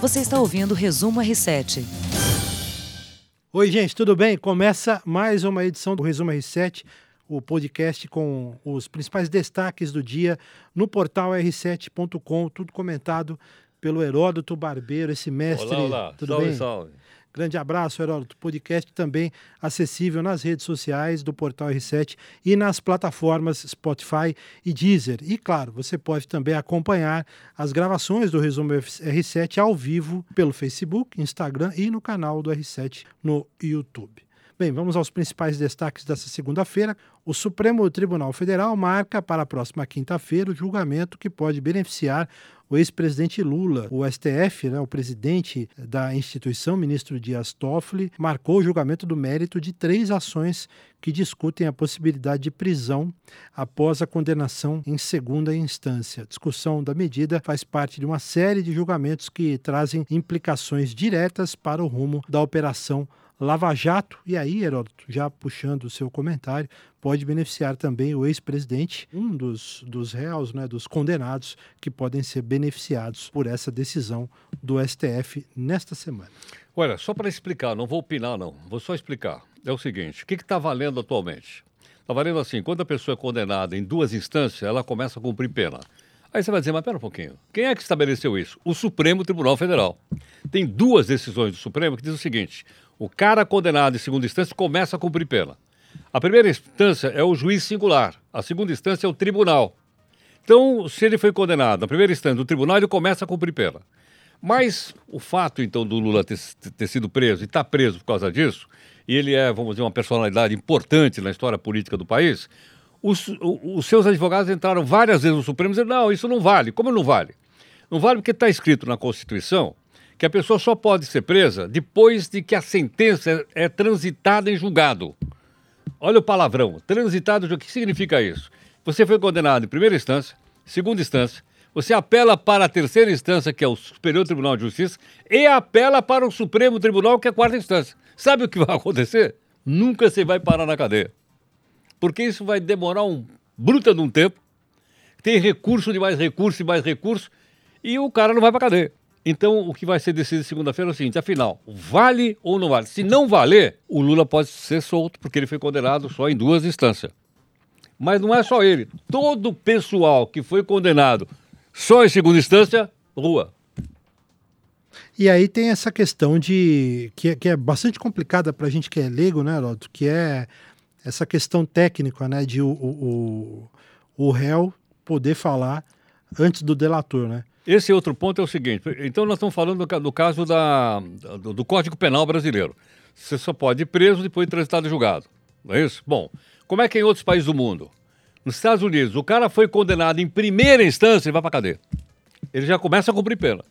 Você está ouvindo o Resumo R7. Oi, gente, tudo bem? Começa mais uma edição do Resumo R7, o podcast com os principais destaques do dia no portal r7.com, tudo comentado pelo Heródoto Barbeiro, esse mestre. Olá, olá. Tudo salve, bem? salve. Grande abraço, Heródoto. Podcast também acessível nas redes sociais do Portal R7 e nas plataformas Spotify e Deezer. E, claro, você pode também acompanhar as gravações do Resumo R7 ao vivo pelo Facebook, Instagram e no canal do R7 no YouTube. Bem, vamos aos principais destaques dessa segunda-feira. O Supremo Tribunal Federal marca para a próxima quinta-feira o julgamento que pode beneficiar o ex-presidente Lula. O STF, né, o presidente da instituição, ministro Dias Toffoli, marcou o julgamento do mérito de três ações que discutem a possibilidade de prisão após a condenação em segunda instância. A discussão da medida faz parte de uma série de julgamentos que trazem implicações diretas para o rumo da operação Lava Jato, e aí, Heródoto, já puxando o seu comentário, pode beneficiar também o ex-presidente, um dos, dos réus, né, dos condenados que podem ser beneficiados por essa decisão do STF nesta semana. Olha, só para explicar, não vou opinar, não, vou só explicar. É o seguinte: o que está valendo atualmente? Está valendo assim: quando a pessoa é condenada em duas instâncias, ela começa a cumprir pena. Aí você vai dizer, mas pera um pouquinho, quem é que estabeleceu isso? O Supremo Tribunal Federal. Tem duas decisões do Supremo que dizem o seguinte: o cara condenado em segunda instância começa a cumprir pena. A primeira instância é o juiz singular, a segunda instância é o tribunal. Então, se ele foi condenado na primeira instância do tribunal, ele começa a cumprir pena. Mas o fato, então, do Lula ter, ter sido preso e estar tá preso por causa disso, e ele é, vamos dizer, uma personalidade importante na história política do país, os, os seus advogados entraram várias vezes no Supremo e disseram: não, isso não vale. Como não vale? Não vale porque está escrito na Constituição que a pessoa só pode ser presa depois de que a sentença é transitada em julgado. Olha o palavrão, transitado, o que significa isso? Você foi condenado em primeira instância, segunda instância, você apela para a terceira instância, que é o Superior Tribunal de Justiça, e apela para o Supremo Tribunal, que é a quarta instância. Sabe o que vai acontecer? Nunca você vai parar na cadeia. Porque isso vai demorar um bruta de um tempo, tem recurso de mais recurso e mais recurso, e o cara não vai para cadeia. Então, o que vai ser decidido segunda-feira é o seguinte: afinal, vale ou não vale? Se não valer, o Lula pode ser solto, porque ele foi condenado só em duas instâncias. Mas não é só ele. Todo o pessoal que foi condenado só em segunda instância, rua. E aí tem essa questão de. que, é, que é bastante complicada para a gente que é leigo, né, Heródoto? Que é essa questão técnica, né, de o, o, o réu poder falar antes do delator, né? Esse outro ponto é o seguinte: então, nós estamos falando do, caso da, do, do, Código Penal brasileiro. Você só pode ir preso depois de transitado e julgado. Não é isso? Bom, como é que é em outros países do mundo? Nos Estados Unidos, o cara foi condenado em primeira instância e vai para cadeia. Ele já começa a cumprir pena.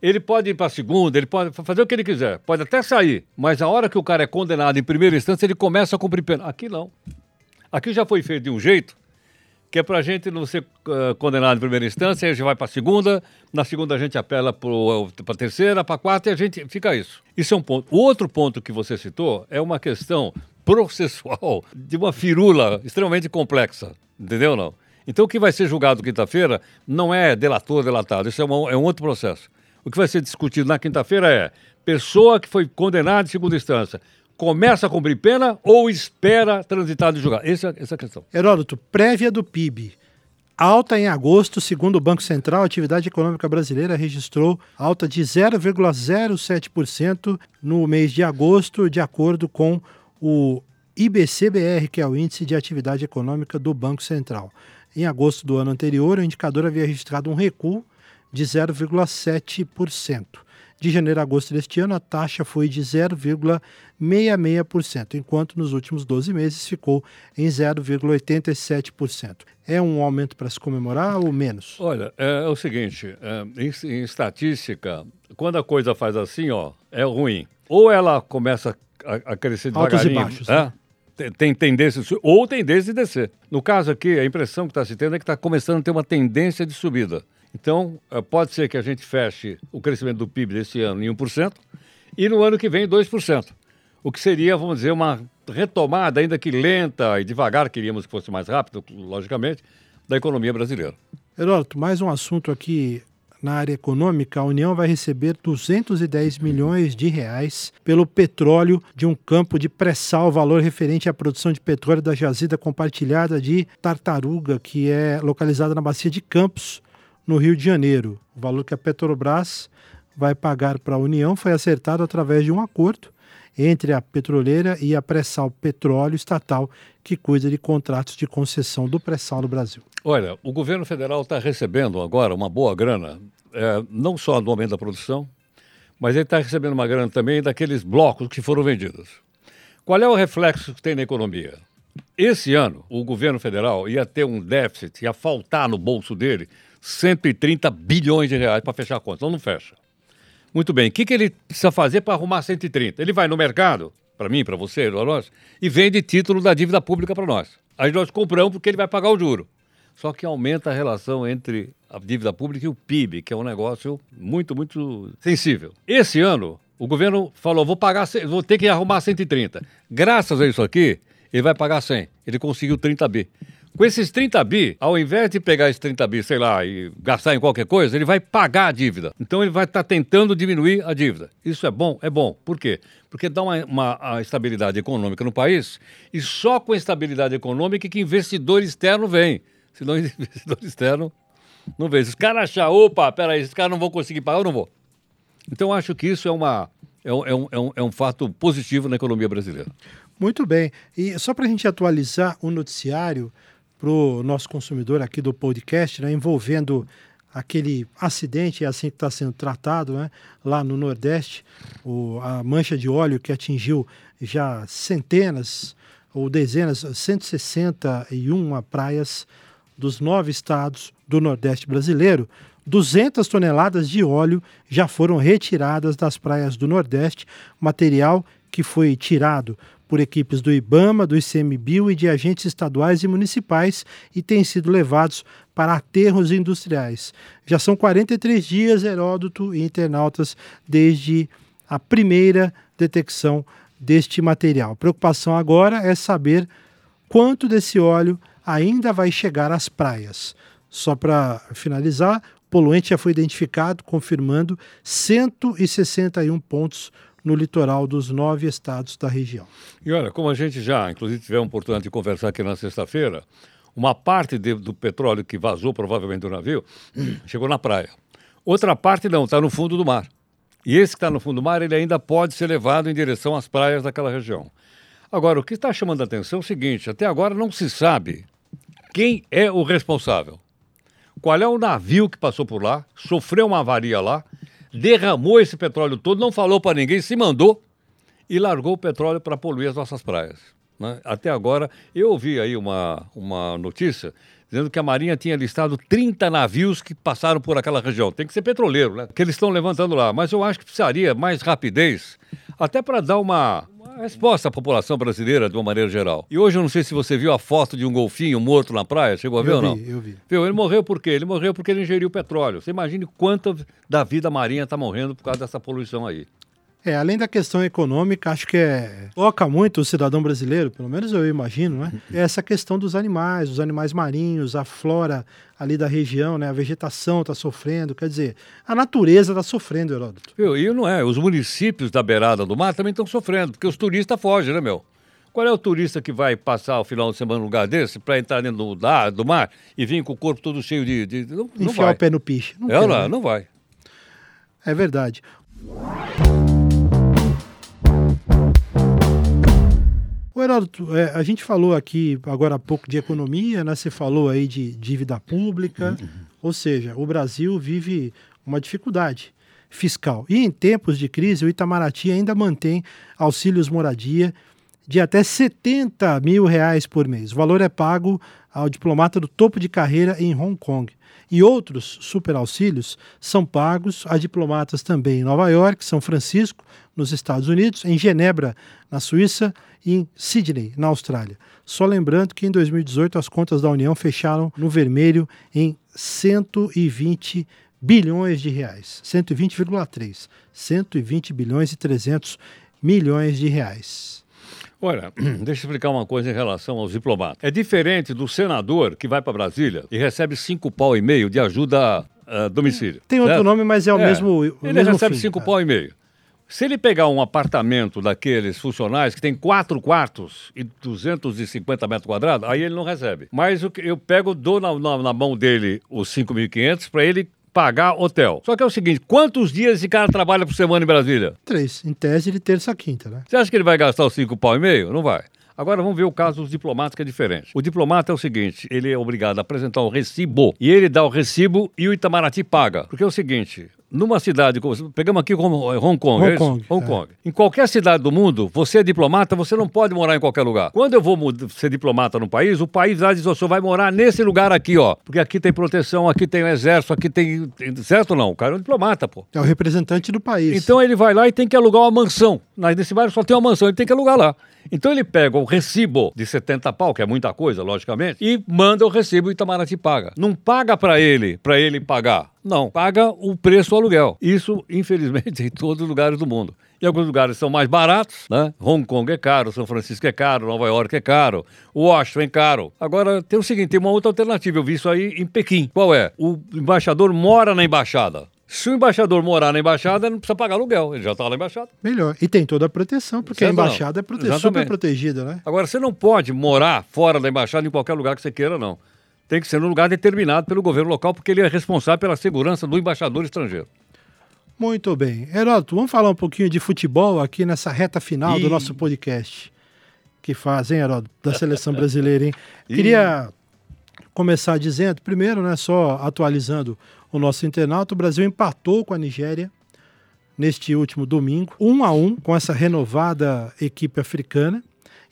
Ele pode ir para a segunda, ele pode fazer o que ele quiser, pode até sair, mas a hora que o cara é condenado em primeira instância, ele começa a cumprir pena. Aqui não. Aqui já foi feito de um jeito que é para a gente não ser uh, condenado em primeira instância, a gente vai para a segunda, na segunda a gente apela para a terceira, para a quarta e a gente fica isso. Isso é um ponto. O outro ponto que você citou é uma questão processual de uma firula extremamente complexa, entendeu não? Então o que vai ser julgado quinta-feira não é delator, delatado, isso é, uma, é um outro processo. O que vai ser discutido na quinta-feira é pessoa que foi condenada em segunda instância começa a cumprir pena ou espera transitado de julgado? Essa, essa é a questão. Heródoto, prévia do PIB. Alta em agosto, segundo o Banco Central, a atividade econômica brasileira registrou alta de 0,07% no mês de agosto, de acordo com o IBCBR, que é o Índice de Atividade Econômica do Banco Central. Em agosto do ano anterior, o indicador havia registrado um recuo de 0,7%. De janeiro a agosto deste ano, a taxa foi de 0,66%, enquanto nos últimos 12 meses ficou em 0,87%. É um aumento para se comemorar ou menos? Olha, é, é o seguinte: é, em, em, estatística, quando a coisa faz assim, ó, é ruim. Ou ela começa a, a crescer devagarinho. Altos e baixos. É? Né? tem tendência de subir, ou tendência de descer. No caso aqui, a impressão que está se tendo é que está começando a ter uma tendência de subida. Então, eh, pode ser que a gente feche o crescimento do PIB desse ano em 1% e no ano que vem 2%. O que seria, vamos dizer, uma retomada, ainda que lenta e devagar, queríamos que fosse mais rápido, logicamente, da economia brasileira. Heródoto, mais um assunto aqui na área econômica, a União vai receber 210 milhões de reais pelo petróleo de um campo de pré-sal, valor referente à produção de petróleo da jazida compartilhada de Tartaruga, que é localizada na bacia de Campos, no Rio de Janeiro. O valor que a Petrobras vai pagar para a União foi acertado através de um acordo entre a petroleira e a Pré-Sal Petróleo Estatal, que cuida de contratos de concessão do pré-sal no Brasil. Olha, o governo federal está recebendo agora uma boa grana, é, não só do aumento da produção, mas ele está recebendo uma grana também daqueles blocos que foram vendidos. Qual é o reflexo que tem na economia? Esse ano, o governo federal ia ter um déficit, ia faltar no bolso dele 130 bilhões de reais para fechar a conta. Então não fecha. Muito bem, o que, que ele precisa fazer para arrumar 130? Ele vai no mercado, para mim, para você, para nós, e vende título da dívida pública para nós. Aí nós compramos porque ele vai pagar o juro. Só que aumenta a relação entre a dívida pública e o PIB, que é um negócio muito, muito sensível. Esse ano, o governo falou: vou pagar, vou ter que arrumar 130. Graças a isso aqui, ele vai pagar 100. Ele conseguiu 30 bi. Com esses 30 bi, ao invés de pegar esses 30 bi, sei lá, e gastar em qualquer coisa, ele vai pagar a dívida. Então ele vai estar tá tentando diminuir a dívida. Isso é bom? É bom. Por quê? Porque dá uma, uma estabilidade econômica no país e só com estabilidade econômica que investidor externo vem. Senão investidor externo não vem. Se os caras achar, opa, peraí, esses caras não vão conseguir pagar, eu não vou. Então acho que isso é, uma, é, um, é, um, é, um, é um fato positivo na economia brasileira. Muito bem. E só para a gente atualizar o noticiário, para o nosso consumidor aqui do podcast, né, envolvendo aquele acidente, é assim que está sendo tratado, né, lá no Nordeste, o, a mancha de óleo que atingiu já centenas ou dezenas, 161 praias dos nove estados do Nordeste brasileiro. 200 toneladas de óleo já foram retiradas das praias do Nordeste, material que foi tirado por equipes do IBAMA, do ICMBio e de agentes estaduais e municipais e têm sido levados para aterros industriais. Já são 43 dias, Heródoto e internautas, desde a primeira detecção deste material. A preocupação agora é saber quanto desse óleo ainda vai chegar às praias. Só para finalizar, o poluente já foi identificado, confirmando 161 pontos no litoral dos nove estados da região. E olha, como a gente já, inclusive, tivemos a oportunidade de conversar aqui na sexta-feira, uma parte de, do petróleo que vazou provavelmente do navio chegou na praia. Outra parte não, está no fundo do mar. E esse que está no fundo do mar, ele ainda pode ser levado em direção às praias daquela região. Agora, o que está chamando a atenção é o seguinte: até agora não se sabe quem é o responsável. Qual é o navio que passou por lá, sofreu uma avaria lá derramou esse petróleo todo, não falou para ninguém, se mandou e largou o petróleo para poluir as nossas praias. Né? Até agora, eu ouvi aí uma, uma notícia dizendo que a Marinha tinha listado 30 navios que passaram por aquela região. Tem que ser petroleiro, né? Que eles estão levantando lá. Mas eu acho que precisaria mais rapidez, até para dar uma, resposta à população brasileira de uma maneira geral. E hoje eu não sei se você viu a foto de um golfinho morto na praia, chegou a ver eu ou não? Vi, eu vi. Viu? Ele morreu por quê? Ele morreu porque ele ingeriu petróleo. Você imagine quanto da vida marinha está morrendo por causa dessa poluição aí. É, além da questão econômica, acho que é, toca muito o cidadão brasileiro, pelo menos eu imagino, né? É essa questão dos animais, os animais marinhos, a flora ali da região, né? A vegetação está sofrendo, quer dizer, a natureza está sofrendo, Heródoto. E não é, os municípios da beirada do mar também estão sofrendo, porque os turistas fogem, né, meu? Qual é o turista que vai passar o final de semana num lugar desse para entrar dentro do, da, do mar e vir com o corpo todo cheio de. de não, não Enfiar vai. o pé no piche. Não, é, quer, não, né? não vai. É verdade. O Heródoto, é, a gente falou aqui agora há pouco de economia, né? Você falou aí de dívida pública, uhum. ou seja, o Brasil vive uma dificuldade fiscal. E em tempos de crise, o Itamaraty ainda mantém auxílios moradia de até 70 mil reais por mês. O valor é pago ao diplomata do topo de carreira em Hong Kong. E outros superauxílios são pagos a diplomatas também em Nova York, São Francisco, nos Estados Unidos, em Genebra, na Suíça e em Sydney, na Austrália. Só lembrando que em 2018 as contas da União fecharam no vermelho em 120 bilhões de reais. 120,3. 120 bilhões e 300 milhões de reais. Olha, deixa eu explicar uma coisa em relação aos diplomatas. É diferente do senador que vai para Brasília e recebe cinco pau e meio de ajuda uh, domicílio. Tem outro nome, mas é o mesmo. o Ele mesmo recebe fim. cinco É. pau e meio. Se ele pegar um apartamento daqueles funcionais que tem quatro quartos e 250 metros quadrados, aí ele não recebe. Mas eu pego, dou na, na- na mão dele os 5.500 para ele pagar hotel. Só que é o seguinte, quantos dias esse cara trabalha por semana em Brasília? Três, em tese de terça a quinta, né? Você acha que ele vai gastar os cinco pau e meio? Não vai. Agora vamos ver o caso dos diplomatas, que é diferente. O diplomata é o seguinte: ele é obrigado a apresentar um recibo. E ele dá o recibo e o Itamaraty paga. Porque é o seguinte. Numa cidade, como- pegamos aqui como eh, Hong Kong, Hong é? Kong, Hong é. Kong. Em qualquer cidade do mundo, você é diplomata, você não pode morar em qualquer lugar. Quando eu vou ser diplomata no país, o país lá diz: "Ó, o senhor vai morar nesse lugar aqui, ó. Porque aqui tem proteção, aqui tem o exército, aqui tem. Certo ou não? O cara é um diplomata, pô. É o representante do país. Então ele vai lá e tem que alugar uma mansão. Nesse bairro só tem uma mansão, ele tem que alugar lá. Então ele pega o recibo de 70 pau, que é muita coisa, logicamente, e manda o recibo e o Itamaraty paga. Não paga para ele, para ele pagar. Não, paga o preço do aluguel. Isso, infelizmente, em todos os lugares do mundo. Em alguns lugares são mais baratos, né? Hong Kong é caro, São Francisco é caro, Nova York é caro, Washington é caro. Agora, tem o seguinte, tem uma outra alternativa, eu vi isso aí em Pequim. Qual é? O embaixador mora na embaixada. Se o embaixador morar na embaixada, ele não precisa pagar aluguel, ele já está lá na embaixada. Melhor. E tem toda a proteção, porque a Certo não? embaixada é prote- super protegida, né? Agora, você não pode morar fora da embaixada em qualquer lugar que você queira, não. Tem que ser num lugar determinado pelo governo local, porque ele é responsável pela segurança do embaixador estrangeiro. Muito bem. Heródoto, vamos falar um pouquinho de futebol aqui nessa reta final do Ih. nosso podcast. Que faz, hein, Heródoto? Da seleção brasileira, hein? Ih. Queria começar dizendo, primeiro, né, só atualizando o nosso internauta, o Brasil empatou com a Nigéria neste último domingo, um a um com essa renovada equipe africana.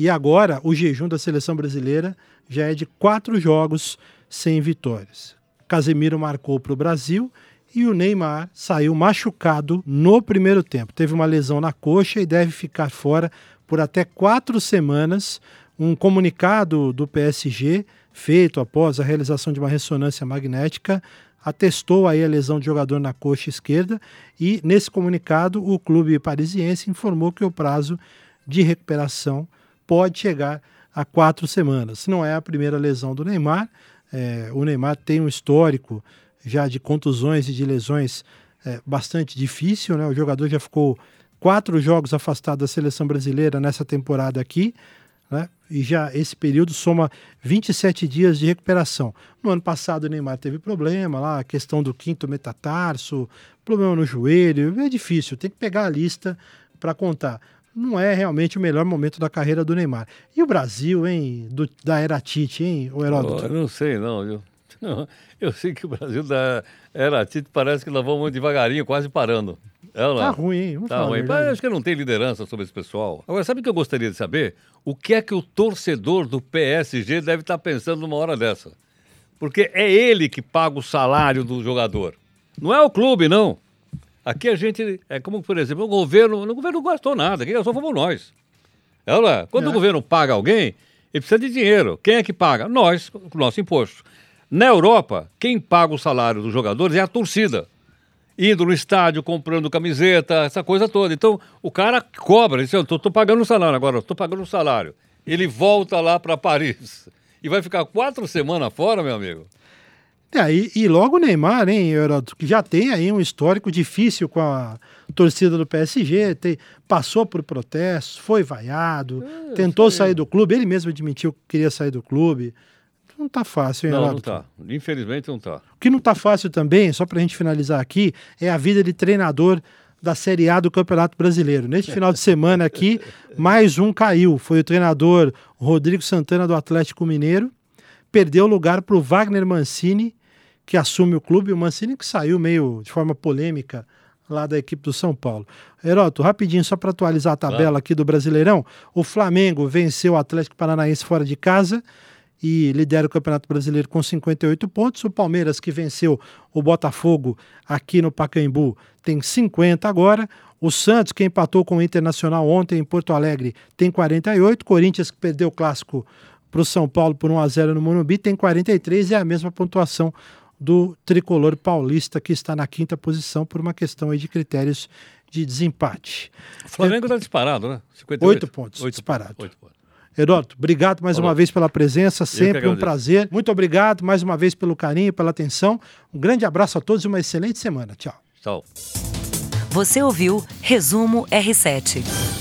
E agora o jejum da seleção brasileira já é de quatro jogos sem vitórias. Casemiro marcou para o Brasil e o Neymar saiu machucado no primeiro tempo. Teve uma lesão na coxa e deve ficar fora por até quatro semanas. Um comunicado do PSG, feito após a realização de uma ressonância magnética, atestou aí a lesão do jogador na coxa esquerda e nesse comunicado o clube parisiense informou que o prazo de recuperação pode chegar a quatro semanas. Não é a primeira lesão do Neymar. É, o Neymar tem um histórico já de contusões e de lesões é, bastante difícil. Né? O jogador já ficou quatro jogos afastado da seleção brasileira nessa temporada aqui. Né? E já esse período soma 27 dias de recuperação. No ano passado o Neymar teve problema lá, a questão do quinto metatarso, problema no joelho. É difícil, tem que pegar a lista para contar não é realmente o melhor momento da carreira do Neymar. E o Brasil, hein? Do, da era Tite, hein, o Heródoto? Oh, eu não sei, não. Eu, não, eu sei que o Brasil da era Tite parece que nós vamos muito devagarinho, quase parando. É, ou não? Tá ruim, hein? Vamos Tá ruim. Mas acho que não tem liderança sobre esse pessoal. Agora, sabe o que eu gostaria de saber? O que é que o torcedor do PSG deve estar pensando numa hora dessa? Porque é ele que paga o salário do jogador. Não é o clube, não. Aqui a gente, é como, por exemplo, o governo, o governo não gastou nada, quem gastou fomos nós. É, é? Quando É. o governo paga alguém, ele precisa de dinheiro. Quem é que paga? Nós, com o nosso imposto. Na Europa, quem paga o salário dos jogadores é a torcida indo no estádio, comprando camiseta, essa coisa toda. Então, o cara cobra, ele diz, eu tô pagando o salário agora, tô pagando o salário. Ele volta lá para Paris e vai ficar quatro semanas fora, meu amigo. É, e, e logo o Neymar, hein, Heródoto, que já tem aí um histórico difícil com a torcida do PSG, tem, passou por protestos, foi vaiado, É, tentou sair do clube, ele mesmo admitiu que queria sair do clube. Não tá fácil, hein, Não, não tá. Infelizmente não tá. O que não está fácil também, só para a gente finalizar aqui, é a vida de treinador da Série A do Campeonato Brasileiro. Neste final de semana aqui, mais um caiu. Foi o treinador Rodrigo Santana do Atlético Mineiro. Perdeu o lugar para o Wagner Mancini, que assume o clube. O Mancini que saiu meio de forma polêmica lá da equipe do São Paulo. Heroto, rapidinho, só para atualizar a tabela aqui do Brasileirão. O Flamengo venceu o Atlético Paranaense fora de casa e lidera o Campeonato Brasileiro com 58 pontos. O Palmeiras, que venceu o Botafogo aqui no Pacaembu, tem 50 agora. O Santos, que empatou com o Internacional ontem em Porto Alegre, tem 48. Corinthians, que perdeu o clássico para o São Paulo por 1 a 0 no Morumbi, tem 43 e é a mesma pontuação do tricolor paulista, que está na quinta posição por uma questão aí de critérios de desempate. O Flamengo tá disparado, né? 58. Oito pontos, disparado. Oito pontos. Heródoto, obrigado mais Falou. uma vez pela presença, sempre um prazer. Muito obrigado mais uma vez pelo carinho, pela atenção. Um grande abraço a todos e uma excelente semana. Tchau. Tchau. Você ouviu Resumo R7.